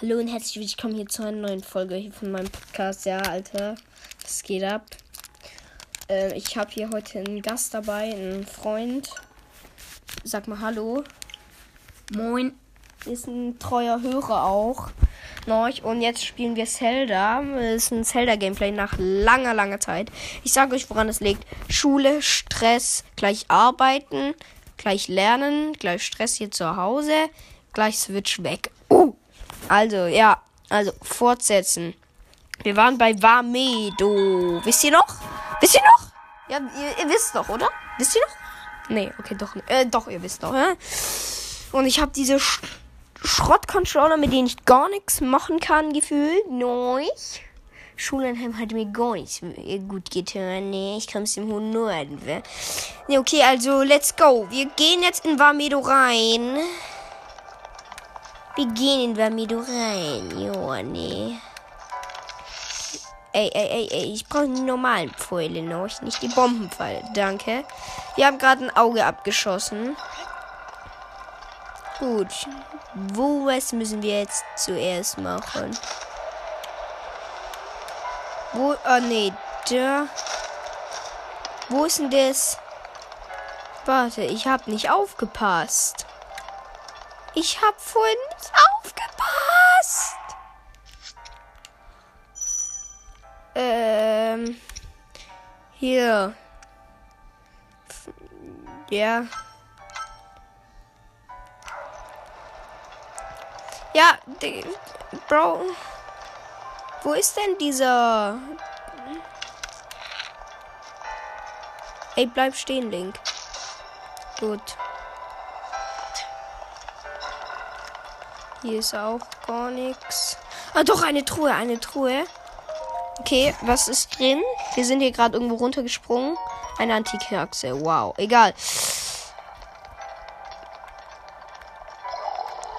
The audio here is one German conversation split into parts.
Hallo und herzlich willkommen hier zu einer neuen Folge hier von meinem Podcast. Ja, Alter, was geht ab? Äh, ich habe hier heute einen Gast dabei, einen Freund. Sag mal Hallo. Moin. Ist ein treuer Hörer auch. Noch. Und jetzt spielen wir Zelda. Das ist ein Zelda-Gameplay nach langer, langer Zeit. Ich sage euch, woran es liegt. Schule, Stress, gleich arbeiten, gleich lernen, gleich Stress hier zu Hause, gleich Switch weg. Also, ja. Also, fortsetzen. Wir waren bei Vamedo. Wisst ihr noch? Wisst ihr noch? Ja, ihr, ihr wisst doch, oder? Wisst ihr noch? Nee, okay, doch nicht. Äh, doch, ihr wisst doch, ja? Und ich habe diese Sch Schrottcontroller, mit denen ich gar nichts machen kann, gefühlt. Neu. Schulenheim hat mir gar nicht gut getan. Nee, ich kam aus dem hohen Norden. Nee, okay, also let's go. Wir gehen jetzt in Vamedo rein. Wir gehen in Vamido rein. Joa, nee. Ey, ey, ey, ey, ich brauche die normalen Pfeile noch, nicht die Bombenpfeile. Danke. Wir haben gerade ein Auge abgeschossen. Gut. Wo was müssen wir jetzt zuerst machen? Wo? Oh nee, da. Wo ist denn das? Warte, ich habe nicht aufgepasst. Ich habe vorhin Hier. Ja. Ja, Bro. Wo ist denn dieser? Ey, bleib stehen, Link. Gut. Hier ist auch gar nichts. Ah, doch, eine Truhe, eine Truhe. Okay, was ist drin? Wir sind hier gerade irgendwo runtergesprungen. Eine antike Achse. Wow, egal.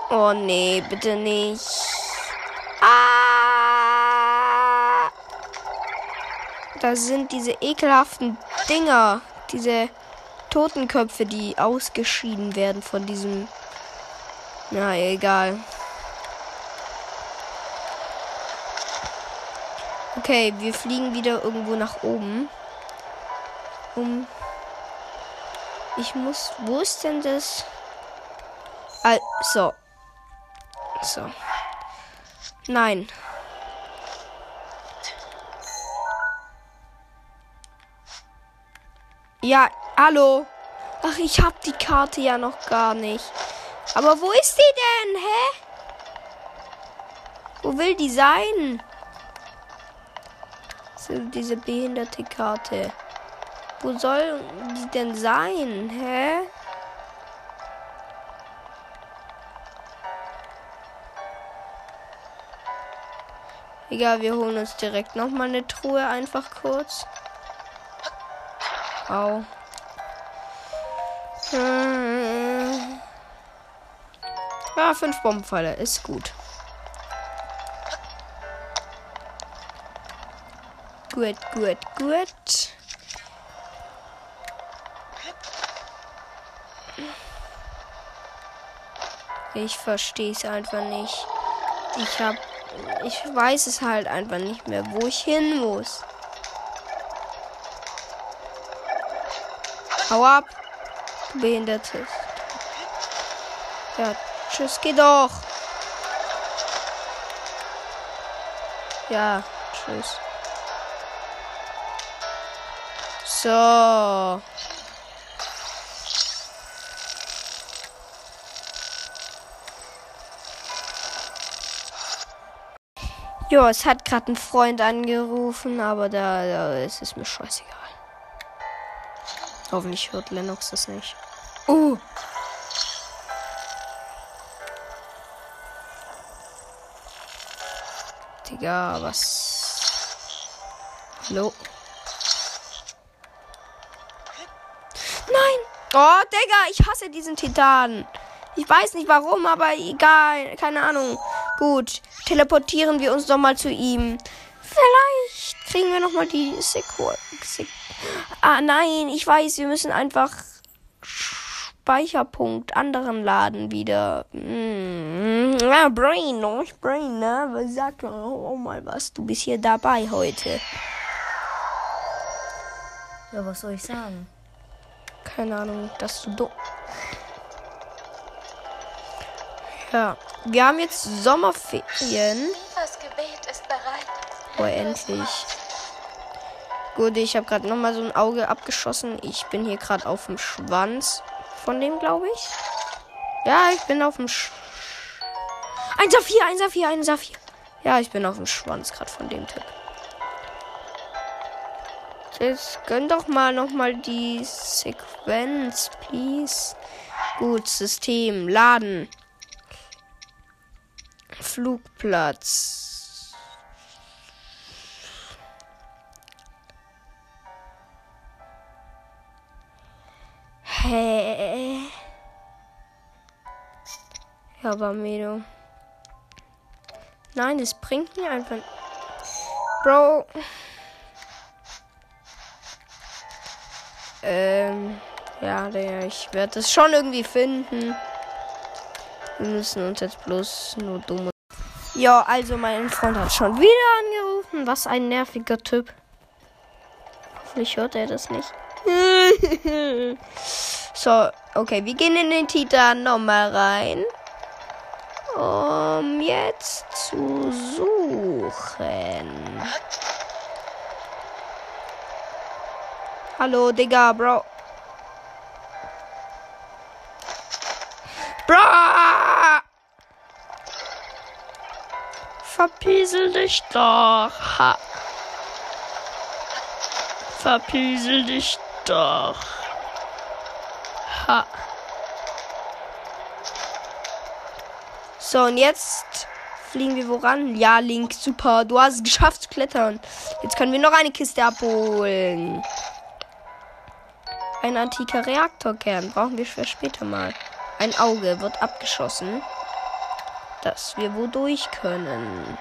Oh nee, bitte nicht. Ah! Da sind diese ekelhaften Dinger. Diese Totenköpfe, die ausgeschieden werden von diesem na, egal. Okay, wir fliegen wieder irgendwo nach oben. Um. Ich muss. Wo ist denn das? Also. So. Nein. Ja, hallo. Ach, ich hab die Karte ja noch gar nicht. Aber wo ist die denn? Hä? Wo will die sein? Diese behinderte Karte. Wo soll die denn sein? Hä? Egal, wir holen uns direkt noch mal eine Truhe einfach kurz. Au. Ja, fünf Bombenpfeile ist gut. Gut, gut, gut. Ich verstehe es einfach nicht. Ich hab. Ich weiß es halt einfach nicht mehr, wo ich hin muss. Hau ab. Behindertes. Ja, tschüss, geh doch. Ja, tschüss. So. Jo, es hat gerade ein Freund angerufen, aber da, da ist es mir scheißegal. Hoffentlich hört Lennox das nicht. Oh. Digga, was? Hallo? Oh, Digga, ich hasse diesen Titan. Ich weiß nicht warum, aber egal. Keine Ahnung. Gut, teleportieren wir uns doch mal zu ihm. Vielleicht kriegen wir noch mal die Sequel. Ah, nein, ich weiß, wir müssen einfach Speicherpunkt anderen laden wieder. Hm, Ja, Brain, oh, Brain, ne? Was sagt oh, oh mal was? Du bist hier dabei heute. Ja, was soll ich sagen? Keine Ahnung, dass du dumm. Ja, wir haben jetzt Sommerferien. Das Gebet ist bereit. Oh, endlich. Gut, ich habe gerade noch mal so ein Auge abgeschossen. Ich bin hier gerade auf dem Schwanz von dem, glaube ich. Ja, ich bin auf dem Sch Ein Saphir, ein Saphir, ein Saphir. Ja, ich bin auf dem Schwanz gerade von dem Typ. Jetzt gönn doch mal noch mal die Sequenz, please. Gut, System, laden. Flugplatz. Hä? Ja, Barmedo. Nein, das bringt mir einfach. Bro. Ähm. Ja, ich werde das schon irgendwie finden. Wir müssen uns jetzt bloß nur dumm. Ja, also mein Freund hat schon wieder angerufen. Was ein nerviger Typ. Hoffentlich hört er das nicht. so, okay, wir gehen in den Titan nochmal rein. Um jetzt zu suchen. Hallo, Digga, Bro. Bro! Verpiesel dich doch. Ha. Verpiesel dich doch. Ha. So, und jetzt fliegen wir woran? Ja, Link, super. Du hast es geschafft zu klettern. Jetzt können wir noch eine Kiste abholen. Ein antiker Reaktorkern brauchen wir für später mal. Ein Auge wird abgeschossen, dass wir wodurch können.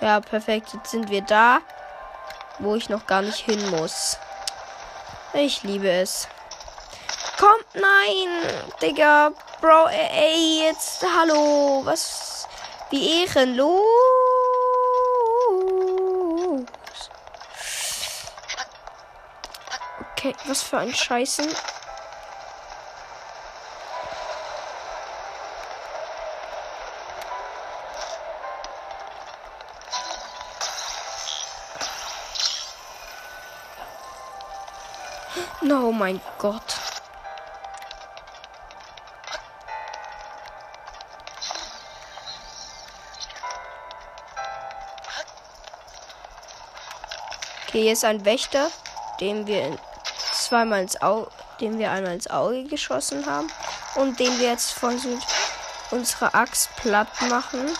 Ja, perfekt. Jetzt sind wir da, wo ich noch gar nicht hin muss. Ich liebe es. Kommt, nein, Digga, Bro, ey, jetzt, hallo, was, wie ehrenlos. Okay, was für ein Scheißen. No, mein Gott. Okay, hier ist ein Wächter, dem wir zweimal ins Auge, den wir einmal ins Auge geschossen haben und den wir jetzt von Süd unsere Axt platt machen,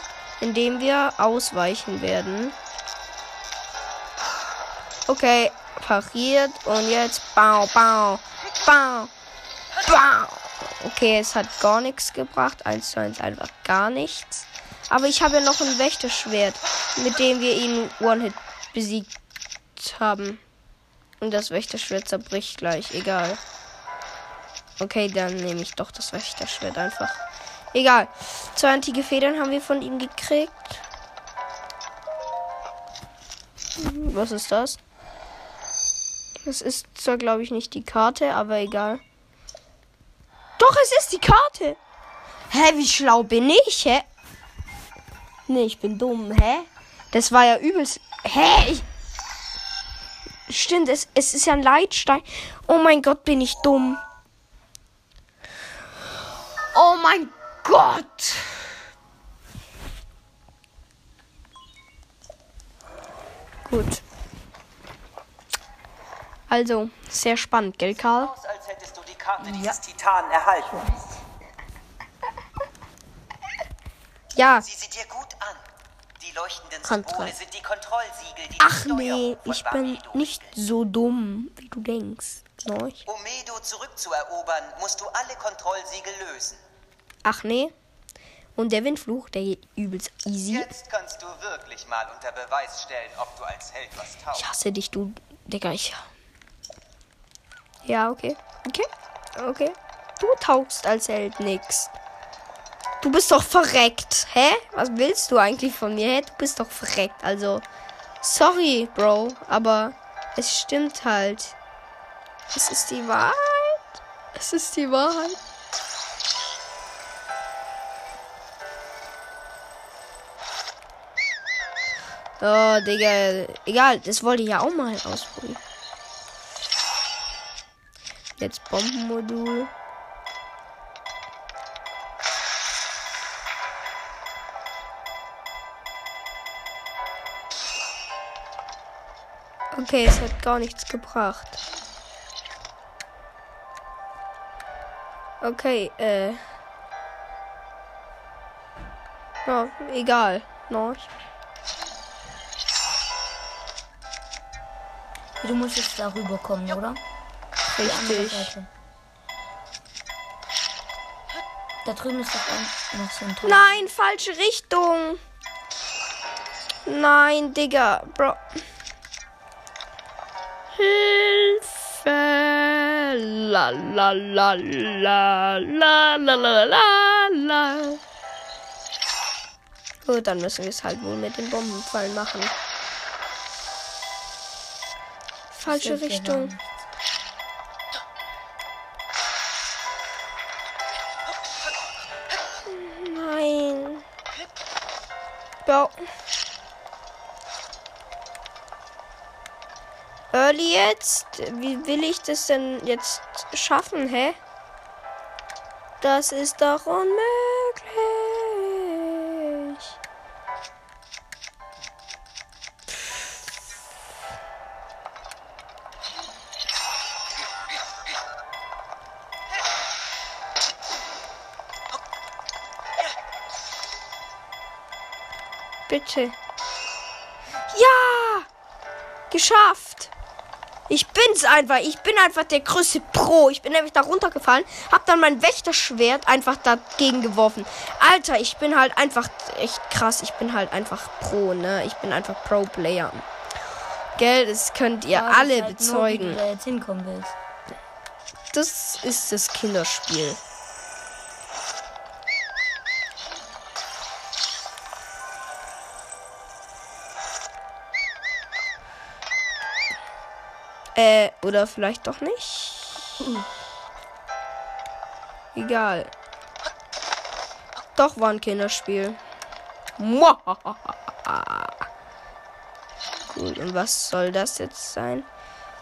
indem wir ausweichen werden. Okay, pariert und jetzt bau, bau, bau, bau. Okay, es hat gar nichts gebracht. 1 zu 1 einfach gar nichts. Aber ich habe ja noch ein Wächterschwert, mit dem wir ihn One-Hit besiegt haben. Und das Wächterschwert zerbricht gleich. Egal. Okay, dann nehme ich doch das Wächterschwert einfach. Egal. Zwei antike Federn haben wir von ihm gekriegt. Was ist das? Das ist zwar, glaube ich, nicht die Karte, aber egal. Doch, es ist die Karte. Hä, wie schlau bin ich, hä? Nee, ich bin dumm, hä? Das war ja übelst. Hä? Ich, Stimmt, es, es ist ja ein Leitstein. Oh mein Gott, bin ich dumm. Oh mein Gott. Gut. Also, sehr spannend, gell, Karl? Aus, als hättest du die Karte dieses Titanen erhalten. Ja. Sie dir gut an. Die leuchtenden Symbole sind die Kontrollsiegel, die Ach nee, ich bin nicht so dumm, wie du denkst. Norch. Um Medo zurückzuerobern, musst du alle Kontrollsiegel lösen. Ach nee. Und der Windfluch, der geht übelst easy. Jetzt kannst du wirklich mal unter Beweis stellen, ob du als Held was Ich taugst. hasse dich, du. Digga, ich. Ja, okay. Okay. Okay. Du taugst als Held nix. Du bist doch verreckt. Hä? Was willst du eigentlich von mir? Hä? Du bist doch verreckt. Also, sorry, Bro, aber es stimmt halt. Es ist die Wahrheit. Es ist die Wahrheit. Oh, Digga. Egal, das wollte ich ja auch mal ausprobieren. Jetzt Bombenmodul. Okay, es hat gar nichts gebracht. Okay, äh. Ja, egal. No. Du musst jetzt darüber kommen, oder? Richtig. Da drüben ist doch ein, noch so ein Tor. Nein, falsche Richtung. Nein, Digga, Bro. Hilfe. La la la la la la la la la. Gut, dann müssen wir es halt wohl mit dem Bombenfall machen. Falsche Richtung. waren- jetzt? Wie will ich das denn jetzt schaffen, hä? Das ist doch unmöglich. Bitte. Ja! Geschafft! Ich bin's einfach. Ich bin einfach der größte Pro. Ich bin nämlich da runtergefallen, hab dann mein Wächterschwert einfach dagegen geworfen. Alter, ich bin halt einfach echt krass. Ich bin halt einfach Pro, ne? Ich bin einfach Pro-Player. Gell, das könnt ihr Aber alle halt nur, wie bezeugen. du da jetzt hinkommen willst. Das ist das Kinderspiel. Äh, oder vielleicht doch nicht. Egal. Doch war ein Kinderspiel. Gut, und was soll das jetzt sein?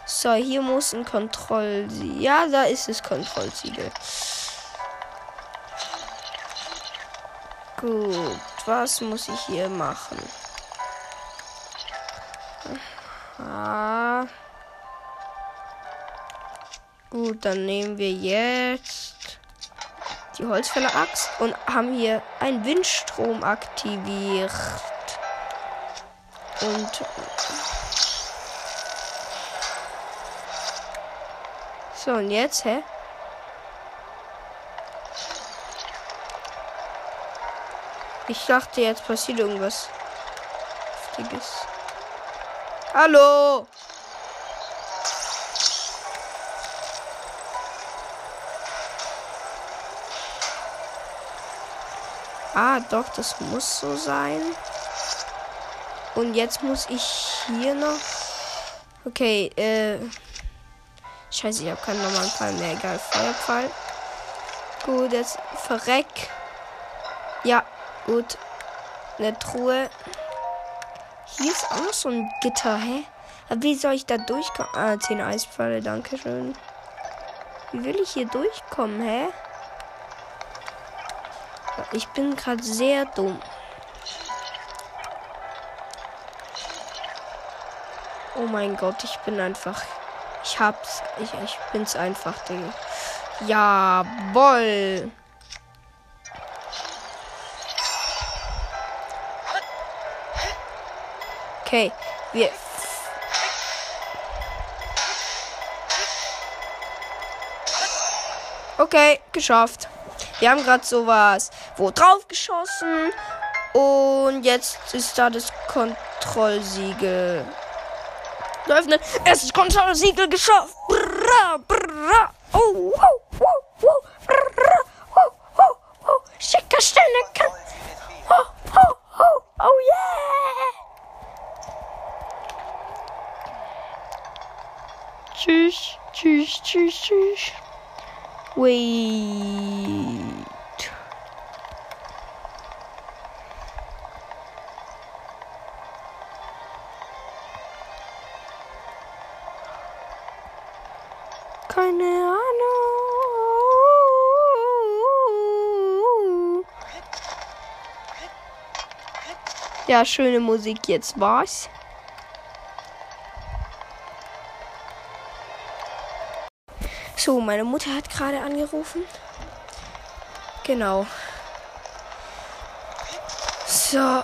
So, hier muss ein Kontrollsiegel. Ja, da ist das Kontrollsiegel. Gut, was muss ich hier machen? Ah. Gut, dann nehmen wir jetzt die Holzfäller-Axt und haben hier einen Windstrom aktiviert. Und So, und jetzt, hä? Ich dachte, jetzt passiert irgendwas. Heftiges. Hallo! Ah, doch, das muss so sein. Und jetzt muss ich hier noch. Okay, äh. Scheiße, ich habe keinen normalen Pfeil mehr. Egal, Feuerpfeil. Gut, jetzt verreck. Ja, gut. Eine Truhe. Hier ist auch noch so ein Gitter, hä? Aber wie soll ich da durchkommen? Ah, 10 Eispfeile, danke schön. Wie will ich hier durchkommen, hä? Ich bin gerade sehr dumm. Oh mein Gott, ich bin einfach. Ich hab's. Ich, ich bin's einfach, Digga. Jawoll. Okay, wir. Okay, geschafft. Wir haben gerade sowas wo drauf geschossen. Und jetzt ist da das Kontrollsiegel. Öffnen. Es ist Kontrollsiegel geschafft. Brrra, brrra. Oh, wow, wow, wow. Brrra. Sterne kann. Ho, ho, ho, oh yeah! Tschüss, tschüss, tschüss, tschüss. Wait. Ja, schöne Musik jetzt war's. So, meine Mutter hat gerade angerufen. Genau. So.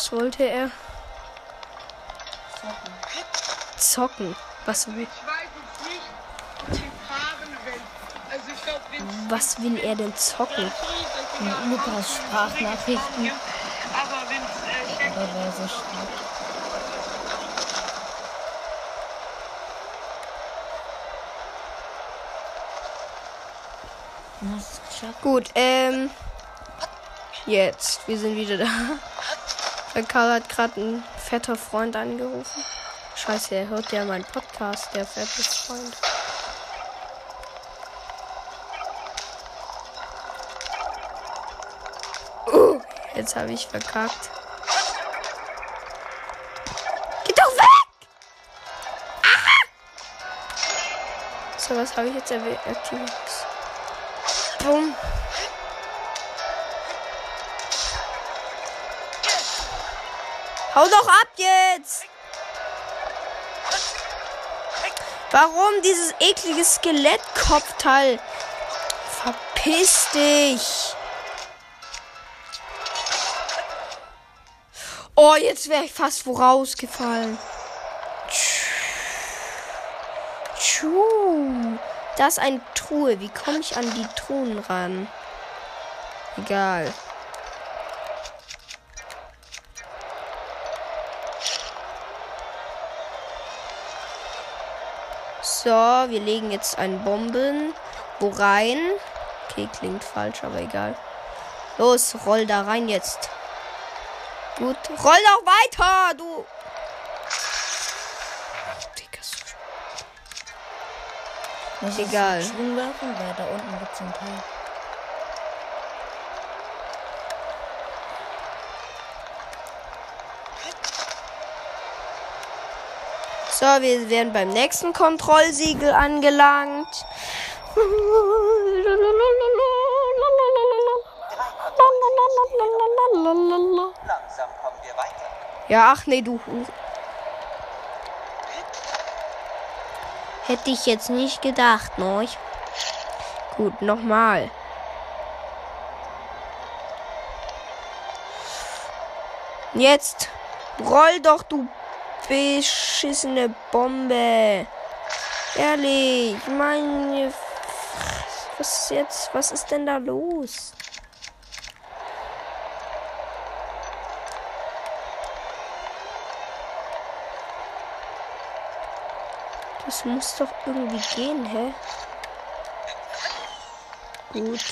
Was wollte er? Zocken. Was will, Ich weiß es nicht. Die. Also ich glaube, wenn was will er denn zocken? Lukas Sprachnachrichten. Aber wenn es äh, wer so geschafft. Gut, ähm. Jetzt, wir sind wieder da. Weil Karl hat gerade ein fetter Freund angerufen. Scheiße, er hört ja meinen Podcast, der fette Freund. Uh, jetzt habe ich verkackt. Geh doch weg! Aha! So, was habe ich jetzt erwähnt? Aktiviert. Bumm. Hau doch ab jetzt! Warum dieses eklige Skelettkopfteil? Verpiss dich! Oh, jetzt wäre ich fast vorausgefallen. Tschuh. Das ist eine Truhe. Wie komme ich an die Truhen ran? Egal. So, wir legen jetzt einen Bomben. Wo rein? Okay, klingt falsch, aber egal. Los, roll da rein jetzt. Gut. Roll doch weiter, du. Digga, so Egal. Schuhen werfen, weil da unten gibt es ein Teil. So, wir werden beim nächsten Kontrollsiegel angelangt. Langsam kommen wir weiter. Ja, ach nee, du. Hätte ich jetzt nicht gedacht, ne? Gut, nochmal. Jetzt roll doch, du beschissene Bombe. Ehrlich, meine. Was ist jetzt? Was ist denn da los? Das muss doch irgendwie gehen, hä? Gut.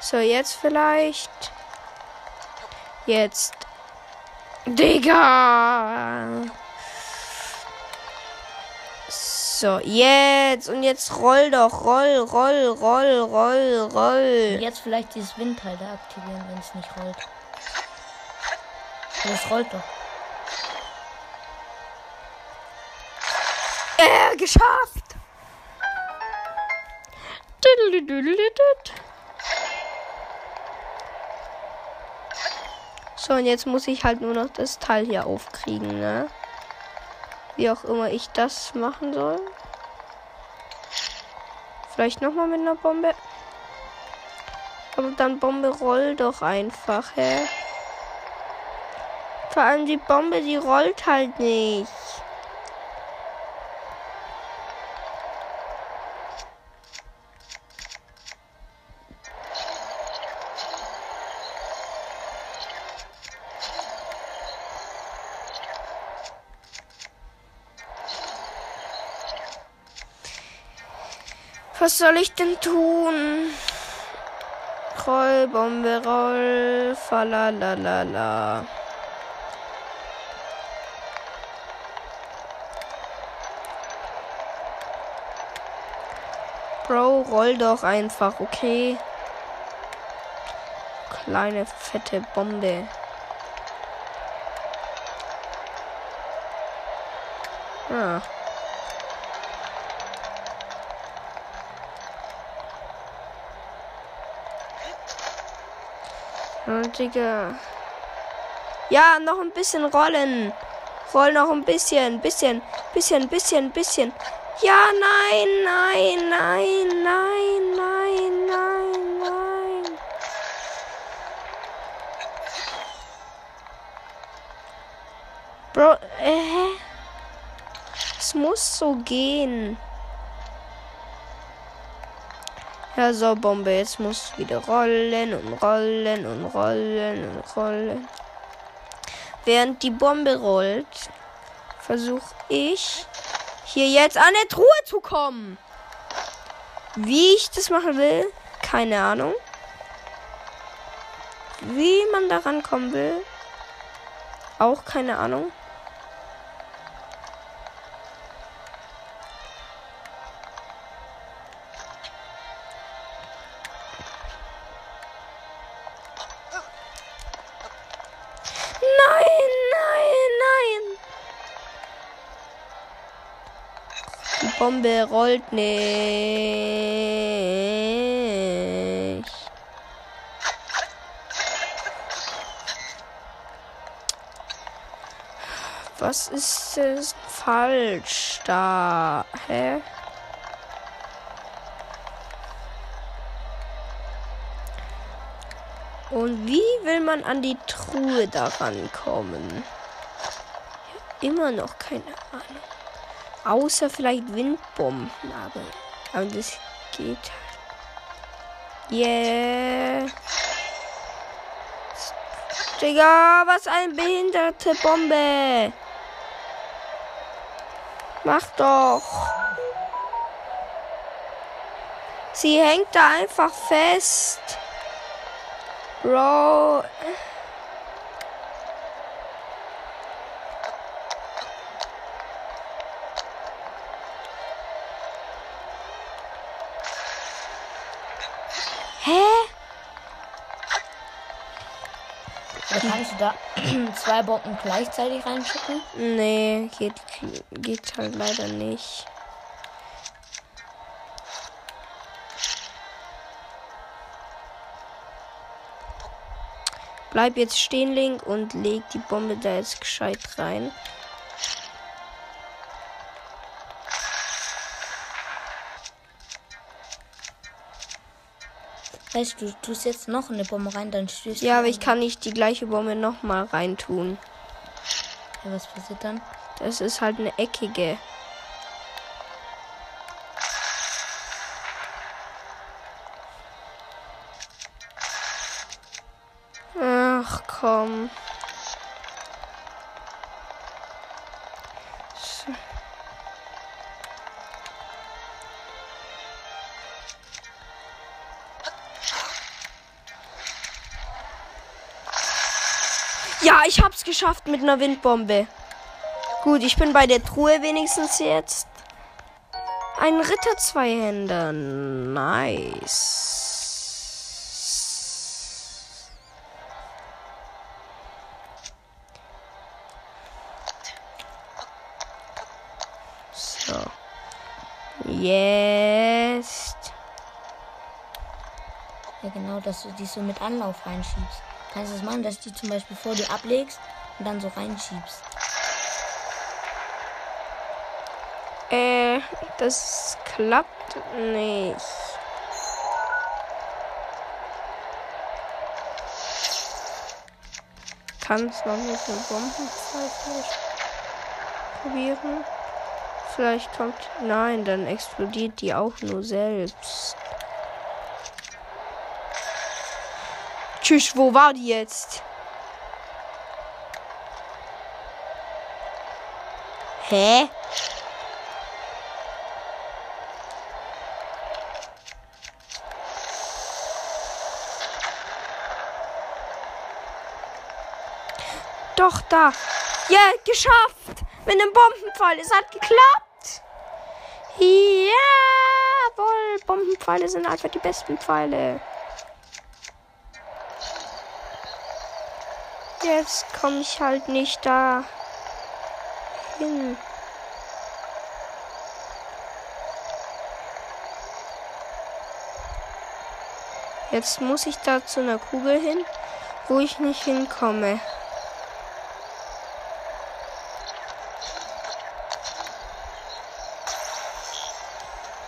So, jetzt vielleicht. Jetzt. Digga! So, jetzt. Und jetzt roll doch. Roll, roll, roll, roll, Und roll. jetzt vielleicht dieses Windteil da aktivieren, wenn es nicht rollt. Es rollt doch. Äh, geschafft! So, und jetzt muss ich halt nur noch das Teil hier aufkriegen, ne? Wie auch immer ich das machen soll. Vielleicht nochmal mit einer Bombe. Aber dann Bombe roll doch einfach, hä? Vor allem die Bombe, die rollt halt nicht. Was soll ich denn tun? Roll, roll, falalalala. Bro, roll doch einfach, okay? Kleine fette Bombe. Ah. Digga. Ja, noch ein bisschen rollen. Roll noch ein bisschen, bisschen, bisschen, bisschen, bisschen. Ja, nein, nein, nein, nein, nein, nein, nein. Bro, äh, es muss so gehen. Ja, so, Bombe, jetzt muss wieder rollen und rollen und rollen und rollen. Während die Bombe rollt, versuche ich hier jetzt an der Truhe zu kommen. Wie ich das machen will, keine Ahnung. Wie man daran kommen will, auch keine Ahnung. Bombe rollt nicht. Was ist das falsch da? Hä? Und wie will man an die Truhe daran kommen? Immer noch keine Ahnung. Außer vielleicht Windbomben. Aber, aber das geht halt. Yeah. Digga, was eine behinderte Bombe. Mach doch. Sie hängt da einfach fest. Bro. Kannst du da zwei Bomben gleichzeitig reinschicken? Nee, geht, geht halt leider nicht. Bleib jetzt stehen, Link, und leg die Bombe da jetzt gescheit rein. Weißt du, tust jetzt noch eine Bombe rein, dann stößt Ja, aber ich an. kann nicht die gleiche Bombe nochmal reintun. Ja, was passiert dann? Das ist halt eine eckige. Ach komm. So. Ja, ich hab's geschafft mit einer Windbombe. Gut, ich bin bei der Truhe wenigstens jetzt. Ein Ritter Zweihänder. Nice. So. Jetzt. Ja, genau, dass du die so mit Anlauf reinschiebst. Kannst du das machen, dass du zum Beispiel vor dir ablegst und dann so reinschiebst? Äh, das klappt nicht. Kannst du noch mit dem Bombenzeit probieren? Vielleicht kommt. Nein, dann explodiert die auch nur selbst. Tschüss, wo war die jetzt? Hä? Doch, da. Ja, geschafft. Mit einem Bombenpfeil. Es hat geklappt. Jawohl. Bombenpfeile sind einfach die besten Pfeile. Jetzt komme ich halt nicht da hin. Jetzt muss ich da zu einer Kugel hin, wo ich nicht hinkomme.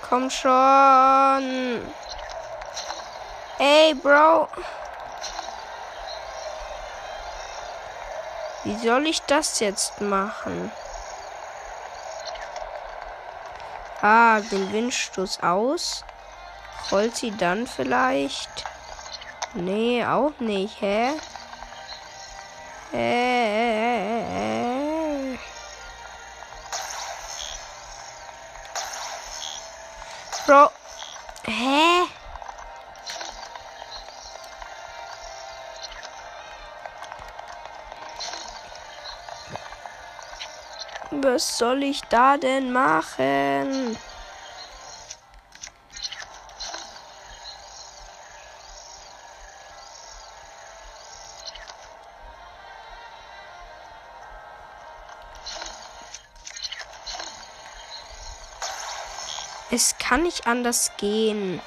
Komm schon. Ey, Bro. Wie soll ich das jetzt machen? Ah, den Windstoß aus. Rollt sie dann vielleicht? Nee, auch nicht, hä? Hä? Bro. Hä? Was soll ich da denn machen? Es kann nicht anders gehen.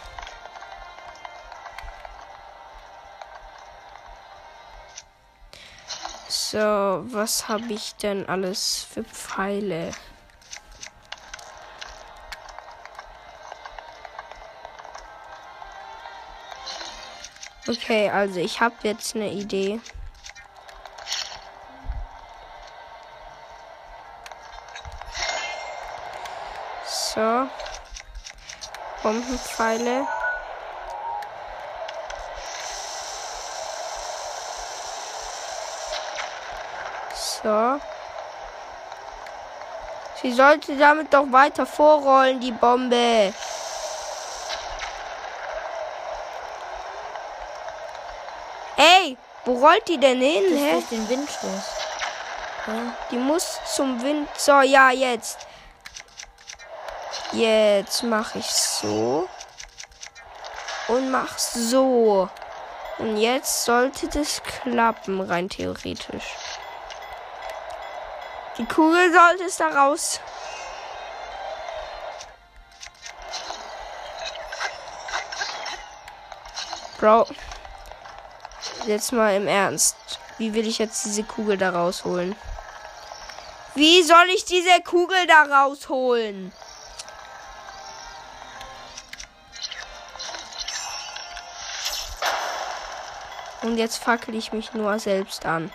So, was habe ich denn alles für Pfeile? Okay, also ich habe jetzt eine Idee. So. Bombenpfeile. So. Sie sollte damit doch weiter vorrollen, die Bombe. Ey, wo rollt die denn hin, Das hä? durch den Windstoß. Ja. Die muss zum Wind. So, ja, jetzt. Jetzt mache ich so. Und mach so. Und jetzt sollte das klappen, rein theoretisch. Die Kugel sollte es da raus. Bro. Jetzt mal im Ernst. Wie will ich jetzt diese Kugel da rausholen? Wie soll ich diese Kugel da rausholen? Und jetzt fackel ich mich nur selbst an.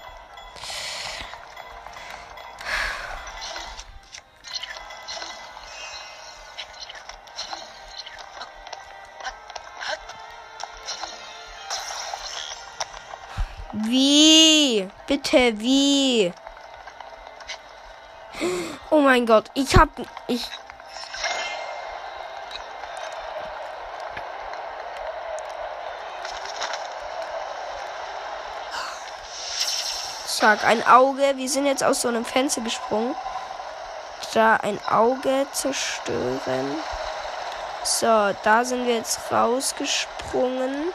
Wie? Bitte, wie? Oh mein Gott, ich hab. Ich. Zack, ein Auge. Wir sind jetzt aus so einem Fenster gesprungen. Da ein Auge zerstören. So, da sind wir jetzt rausgesprungen.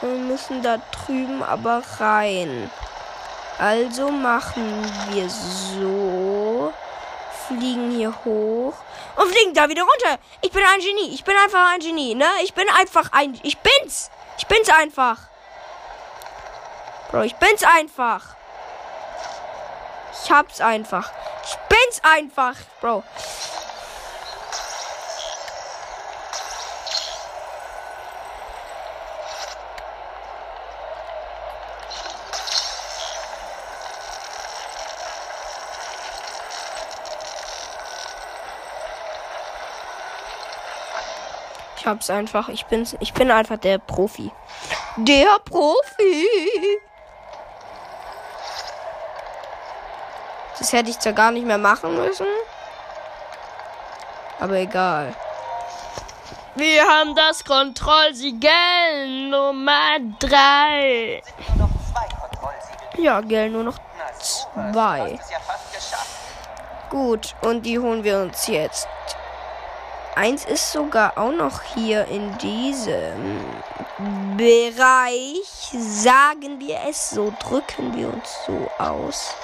Wir müssen da drüben aber rein. Also machen wir so. Fliegen hier hoch. Und fliegen da wieder runter. Ich bin ein Genie. Ich bin einfach ein Genie, ne? Ich bin einfach ein. Ich bin's. Ich bin's einfach. Bro, ich bin's einfach. Ich hab's einfach. Ich bin's einfach, Bro. Ich hab's einfach. Ich bin, ich bin einfach der Profi. Der Profi. Das hätte ich zwar gar nicht mehr machen müssen. Aber egal. Wir haben das Kontrollsiegel Nummer 3. Sind nur noch zwei Kontrollsiegel. Ja, gell, nur noch Zwei. Gut, und die holen wir uns jetzt. Eins ist sogar auch noch hier in diesem Bereich. Sagen wir es so, drücken wir uns so aus.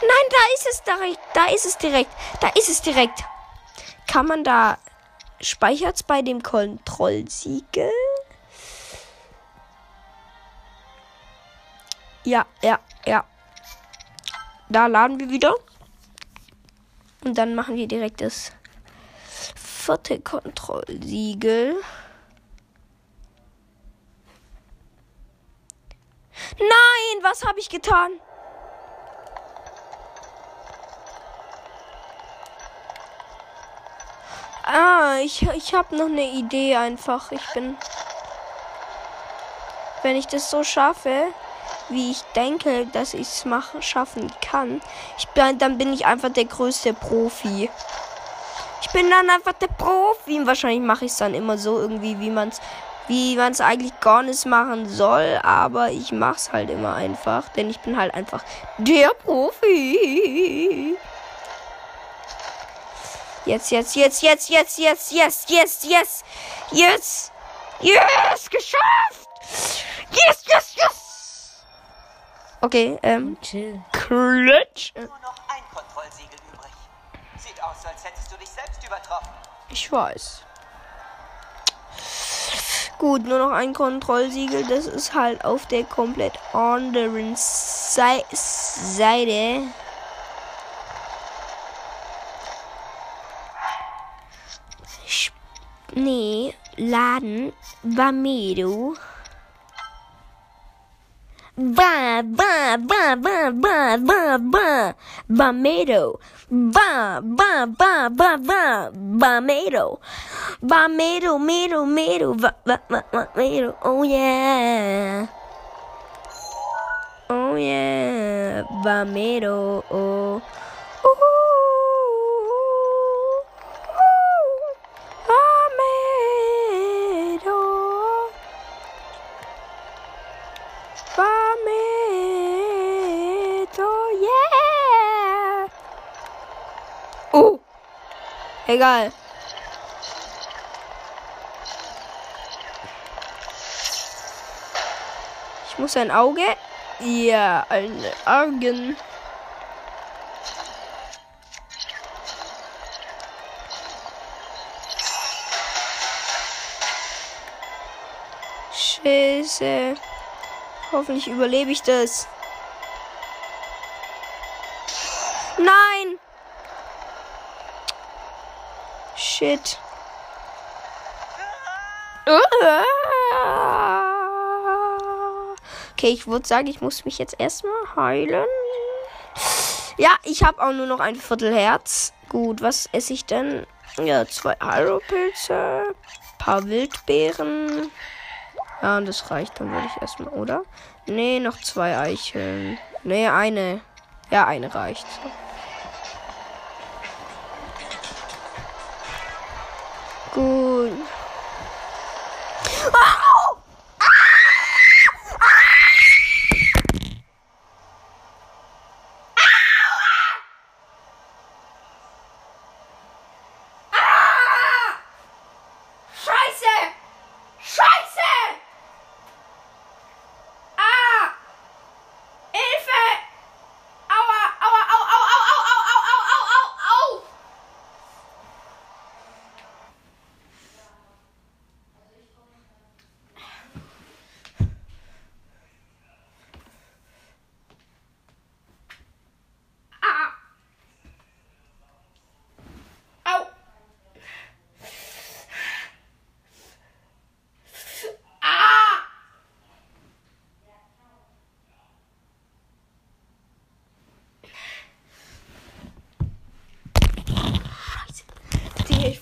Nein, da ist es direkt. Da ist es direkt. Da ist es direkt. Kann man da. Speichert's bei dem Kontrollsiegel? Ja, ja, ja. Da laden wir wieder. Und dann machen wir direkt das vierte Kontrollsiegel. Nein, was habe ich getan? Ah, ich, ich habe noch eine Idee einfach. Ich bin. Wenn ich das so schaffe, wie ich denke, dass ich es schaffen kann, ich bin, dann bin ich einfach der größte Profi. Ich bin dann einfach der Profi. Wahrscheinlich mache ich es dann immer so irgendwie, wie man es wie man es eigentlich gar nicht machen soll, aber ich mach's halt immer einfach, denn ich bin halt einfach der Profi. Jetzt, jetzt, jetzt, jetzt, jetzt, jetzt, jetzt, jetzt, jetzt, jetzt, yes, geschafft! Yes, yes, yes! Okay, ähm, Chill. Klitsch. Nur noch ein Kontrollsiegel übrig. Sieht aus, als hättest du dich selbst übertroffen. Ich weiß. Gut, nur noch ein Kontrollsiegel. Das ist halt auf der komplett anderen Sei Seite. Nee, Laden. Bamedo. Bah, bah, bah, bah, bah, bah, bah, Bomato. Bah, bah, bah, bah, bah, Bomato. Bomato, mato, mato, mato, oh yeah. Oh yeah, tomato. oh. Ooh. Egal. Ich muss ein Auge. Ja, ein Augen. Scheiße. Hoffentlich überlebe ich das. Nein! Shit. Okay, ich würde sagen, ich muss mich jetzt erstmal heilen. Ja, ich habe auch nur noch ein Viertel Herz. Gut, was esse ich denn? Ja, zwei Halo-Pilze, paar Wildbeeren. Ja, und das reicht dann, würde ich erstmal, oder? Nee, noch zwei Eicheln. Nee, eine. Ja, eine reicht.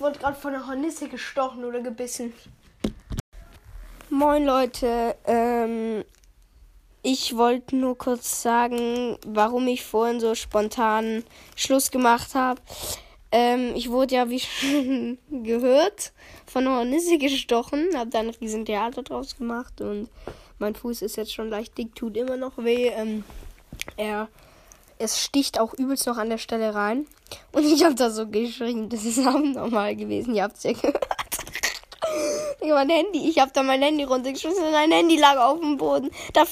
Wurde gerade von einer Hornisse gestochen oder gebissen. Moin Leute, ähm, ich wollte nur kurz sagen, warum ich vorhin so spontan Schluss gemacht habe. Ähm, ich wurde ja, wie schon gehört, von einer Hornisse gestochen, habe dann ein riesen Theater draus gemacht und mein Fuß ist jetzt schon leicht dick, tut immer noch weh. Ähm, er, es sticht auch übelst noch an der Stelle rein. Und ich habe da so geschrien, das ist abnormal gewesen, ihr habt's ja gehört. Mein Handy, ich habe da mein Handy runtergeschmissen und mein Handy lag auf dem Boden. Da,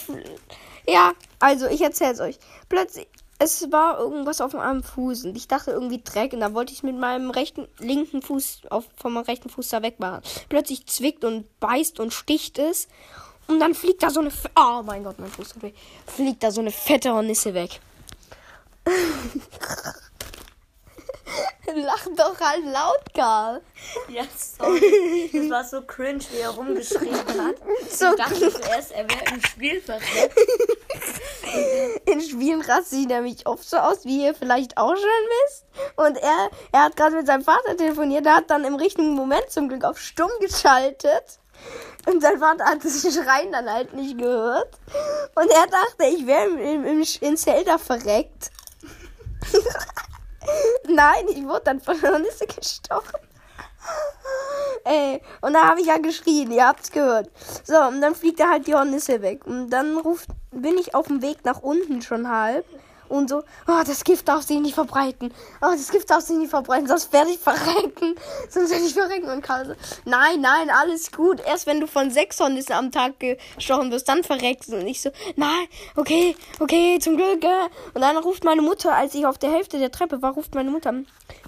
ja, also ich erzähl's euch. Plötzlich, es war irgendwas auf meinem Fuß und ich dachte irgendwie Dreck und da wollte ich mit meinem rechten, linken Fuß auf, von meinem rechten Fuß da wegmachen. Plötzlich zwickt und beißt und sticht es und dann fliegt da so eine, oh mein Gott, mein Fuß tut weh. fliegt da so eine fette Hornisse weg. Lach doch halt laut, Karl. Ja, sorry. Das war so cringe, wie er rumgeschrien hat. So ich dachte zuerst, er wäre im Spiel verreckt. In Spielen raste ich nämlich oft so aus, wie ihr vielleicht auch schon wisst. Und er, er hat gerade mit seinem Vater telefoniert, der hat dann im richtigen Moment zum Glück auf stumm geschaltet. Und sein Vater hat das Schreien dann halt nicht gehört. Und er dachte, ich wäre im, im, im, in Zelda verreckt. Nein, ich wurde dann von der Hornisse gestochen. Ey, und da habe ich ja geschrien, ihr habt's gehört. So, und dann fliegt da halt die Hornisse weg. Und dann ruft, bin ich auf dem Weg nach unten schon halb. Und so, oh, das Gift darf sich nicht verbreiten. Oh, das Gift darf sich nicht verbreiten, sonst werde ich verrecken. Sonst werde ich verrecken. Und Karl so, nein, nein, alles gut. Erst wenn du von sechs Hornissen am Tag gestochen wirst, dann verreckst du. Und ich so, nein, okay, okay, zum Glück. äh. Und dann ruft meine Mutter, als ich auf der Hälfte der Treppe war, ruft meine Mutter,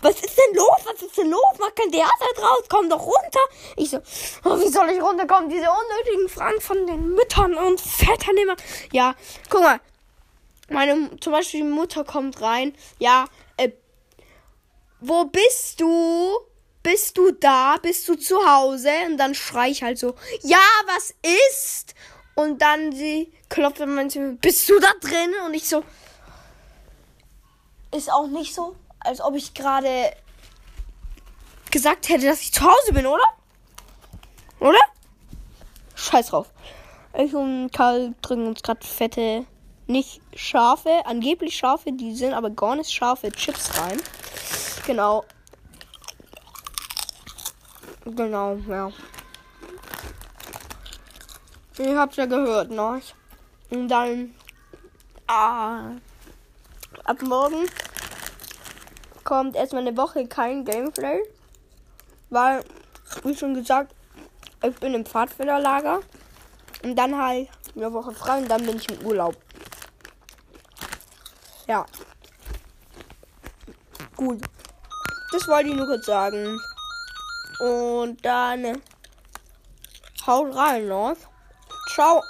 was ist denn los? Was ist denn los? Mach kein Theater draus, komm doch runter. Ich so, oh, wie soll ich runterkommen? Diese unnötigen Fragen von den Müttern und Vätern immer. Ja, guck mal. Meine, zum Beispiel die Mutter kommt rein. Ja, äh, wo bist du? Bist du da? Bist du zu Hause? Und dann schrei ich halt so, ja, was ist? Und dann sie klopft an mein bist du da drin? Und ich so, ist auch nicht so, als ob ich gerade gesagt hätte, dass ich zu Hause bin, oder? Oder? Scheiß drauf. Ich und Karl drücken uns gerade fette, nicht scharfe, angeblich scharfe, die sind aber gar nicht scharfe Chips rein. Genau. Genau, ja. Ihr habt's ja gehört, ne? Und dann. Ah. Ab morgen kommt erstmal eine Woche kein Gameplay. Weil, wie schon gesagt, ich bin im Pfadfinderlager. Und dann halt eine Woche frei und dann bin ich im Urlaub. Ja. Gut. Das wollte ich nur kurz sagen. Und dann haut rein, ne? Ciao.